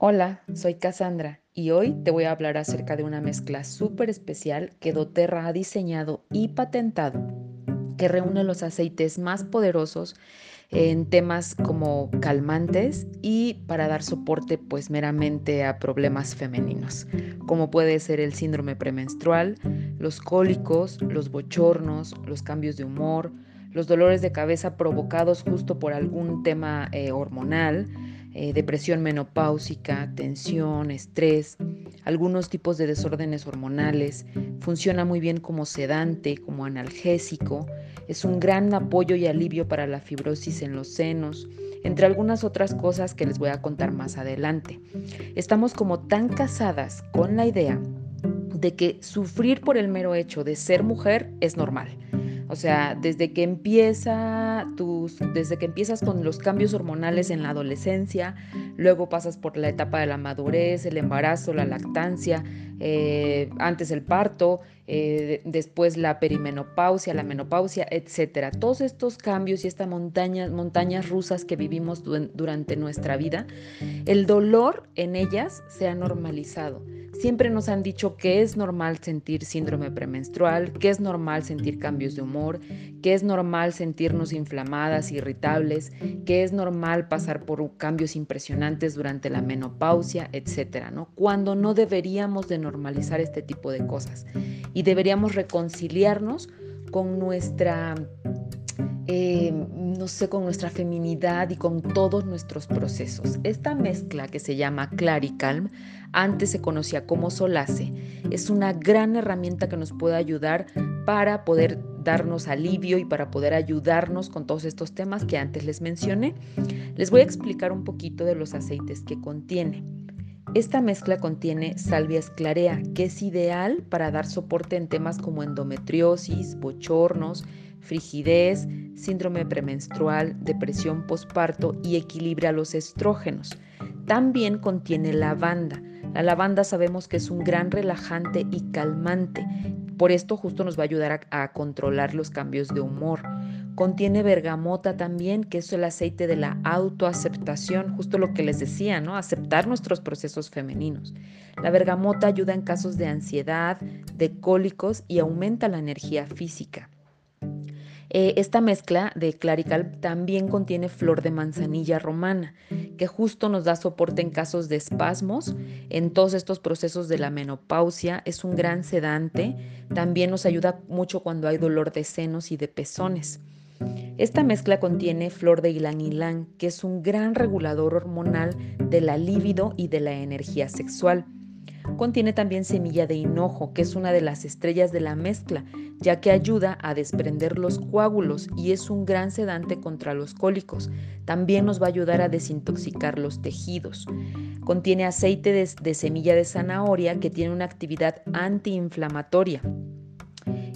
Hola, soy Cassandra y hoy te voy a hablar acerca de una mezcla súper especial que doTERRA ha diseñado y patentado, que reúne los aceites más poderosos en temas como calmantes y para dar soporte pues meramente a problemas femeninos, como puede ser el síndrome premenstrual, los cólicos, los bochornos, los cambios de humor, los dolores de cabeza provocados justo por algún tema eh, hormonal, eh, depresión menopáusica, tensión, estrés, algunos tipos de desórdenes hormonales. Funciona muy bien como sedante, como analgésico. Es un gran apoyo y alivio para la fibrosis en los senos, entre algunas otras cosas que les voy a contar más adelante. Estamos como tan casadas con la idea de que sufrir por el mero hecho de ser mujer es normal o sea, desde que empieza tus, desde que empiezas con los cambios hormonales en la adolescencia, luego pasas por la etapa de la madurez, el embarazo, la lactancia, eh, antes el parto, eh, después la perimenopausia, la menopausia, etcétera. Todos estos cambios y estas montañas, montañas rusas que vivimos durante nuestra vida, el dolor en ellas se ha normalizado. Siempre nos han dicho que es normal sentir síndrome premenstrual, que es normal sentir cambios de humor, que es normal sentirnos inflamadas, irritables, que es normal pasar por cambios impresionantes durante la menopausia, etcétera, ¿no? Cuando no deberíamos de normalizar este tipo de cosas y deberíamos reconciliarnos con nuestra eh, no sé, con nuestra feminidad y con todos nuestros procesos. Esta mezcla que se llama Claricalm, antes se conocía como Solace, es una gran herramienta que nos puede ayudar para poder darnos alivio y para poder ayudarnos con todos estos temas que antes les mencioné. Les voy a explicar un poquito de los aceites que contiene. Esta mezcla contiene salvia esclarea, que es ideal para dar soporte en temas como endometriosis, bochornos, frigidez, síndrome premenstrual, depresión postparto y equilibra los estrógenos. También contiene lavanda. La lavanda sabemos que es un gran relajante y calmante. Por esto justo nos va a ayudar a, a controlar los cambios de humor. Contiene bergamota también, que es el aceite de la autoaceptación, justo lo que les decía, ¿no? Aceptar nuestros procesos femeninos. La bergamota ayuda en casos de ansiedad, de cólicos y aumenta la energía física. Eh, esta mezcla de Clarical también contiene flor de manzanilla romana, que justo nos da soporte en casos de espasmos, en todos estos procesos de la menopausia, es un gran sedante, también nos ayuda mucho cuando hay dolor de senos y de pezones. Esta mezcla contiene flor de ylang ylang, que es un gran regulador hormonal de la libido y de la energía sexual. Contiene también semilla de hinojo, que es una de las estrellas de la mezcla, ya que ayuda a desprender los coágulos y es un gran sedante contra los cólicos. También nos va a ayudar a desintoxicar los tejidos. Contiene aceite de, de semilla de zanahoria que tiene una actividad antiinflamatoria.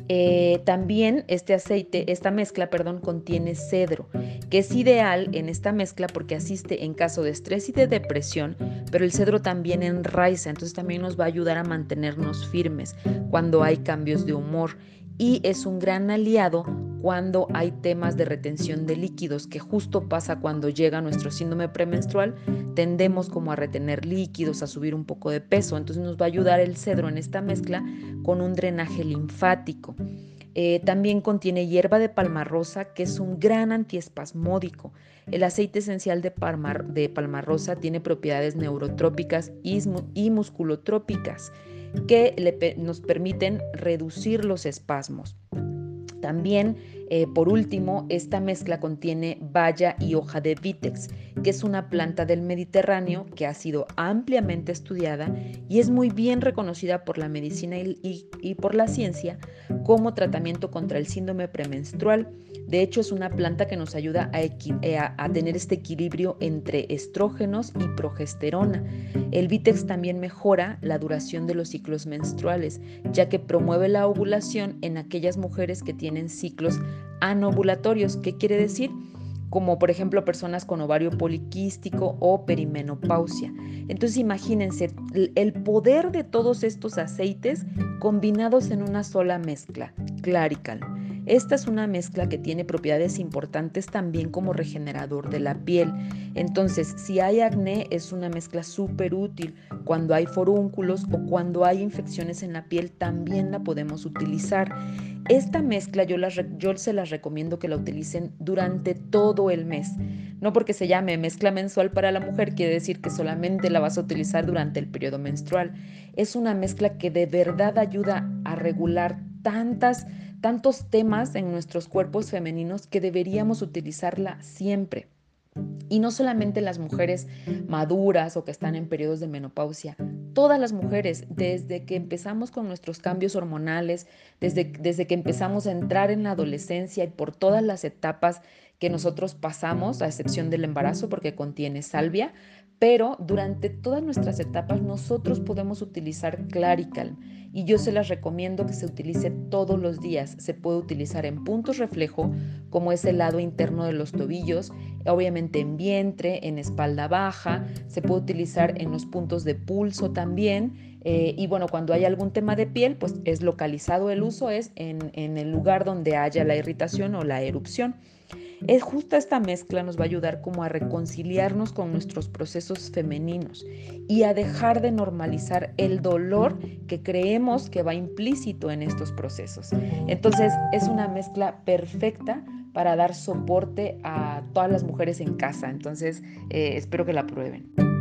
Eh, también este aceite, esta mezcla, perdón, contiene cedro, que es ideal en esta mezcla porque asiste en caso de estrés y de depresión, pero el cedro también enraiza, entonces también nos va a ayudar a mantenernos firmes cuando hay cambios de humor. Y es un gran aliado cuando hay temas de retención de líquidos, que justo pasa cuando llega nuestro síndrome premenstrual, tendemos como a retener líquidos, a subir un poco de peso, entonces nos va a ayudar el cedro en esta mezcla con un drenaje linfático. Eh, también contiene hierba de palma rosa, que es un gran antiespasmódico. El aceite esencial de palma, de palma rosa tiene propiedades neurotrópicas y musculotrópicas que nos permiten reducir los espasmos. También, eh, por último, esta mezcla contiene baya y hoja de vitex, que es una planta del Mediterráneo que ha sido ampliamente estudiada y es muy bien reconocida por la medicina y por la ciencia como tratamiento contra el síndrome premenstrual de hecho, es una planta que nos ayuda eh, a, tener este equilibrio entre estrógenos y progesterona. El Vitex también mejora la duración de los ciclos menstruales, ya que promueve la ovulación en aquellas mujeres que tienen ciclos anovulatorios. ¿Qué quiere decir? Como por ejemplo personas con ovario poliquístico o perimenopausia. Entonces imagínense el poder de todos estos aceites combinados en una sola mezcla, Clarical. Esta es una mezcla que tiene propiedades importantes también como regenerador de la piel. Entonces, si hay acné, es una mezcla súper útil. Cuando hay forúnculos o cuando hay infecciones en la piel, también la podemos utilizar. Esta mezcla yo, yo se las recomiendo que la utilicen durante todo el mes. No porque se llame mezcla mensual para la mujer quiere decir que solamente la vas a utilizar durante el periodo menstrual. Es una mezcla que de verdad ayuda a regular tantas, tantos temas en nuestros cuerpos femeninos que deberíamos utilizarla siempre. Y no solamente las mujeres maduras o que están en periodos de menopausia, todas las mujeres, desde que empezamos con nuestros cambios hormonales, desde, desde que empezamos a entrar en la adolescencia y por todas las etapas que nosotros pasamos, a excepción del embarazo, porque contiene salvia, pero durante todas nuestras etapas nosotros podemos utilizar Claricalm y yo se las recomiendo que se utilice todos los días. Se puede utilizar en puntos reflejo, como es el lado interno de los tobillos, obviamente en vientre, en espalda baja, se puede utilizar en los puntos de pulso también. Eh, y bueno, cuando hay algún tema de piel, pues es localizado el uso, es en, en el lugar donde haya la irritación o la erupción. Es justo esta mezcla nos va a ayudar como a reconciliarnos con nuestros procesos femeninos y a dejar de normalizar el dolor que creemos que va implícito en estos procesos. Entonces es una mezcla perfecta para dar soporte a todas las mujeres en casa. Entonces eh, espero que la prueben.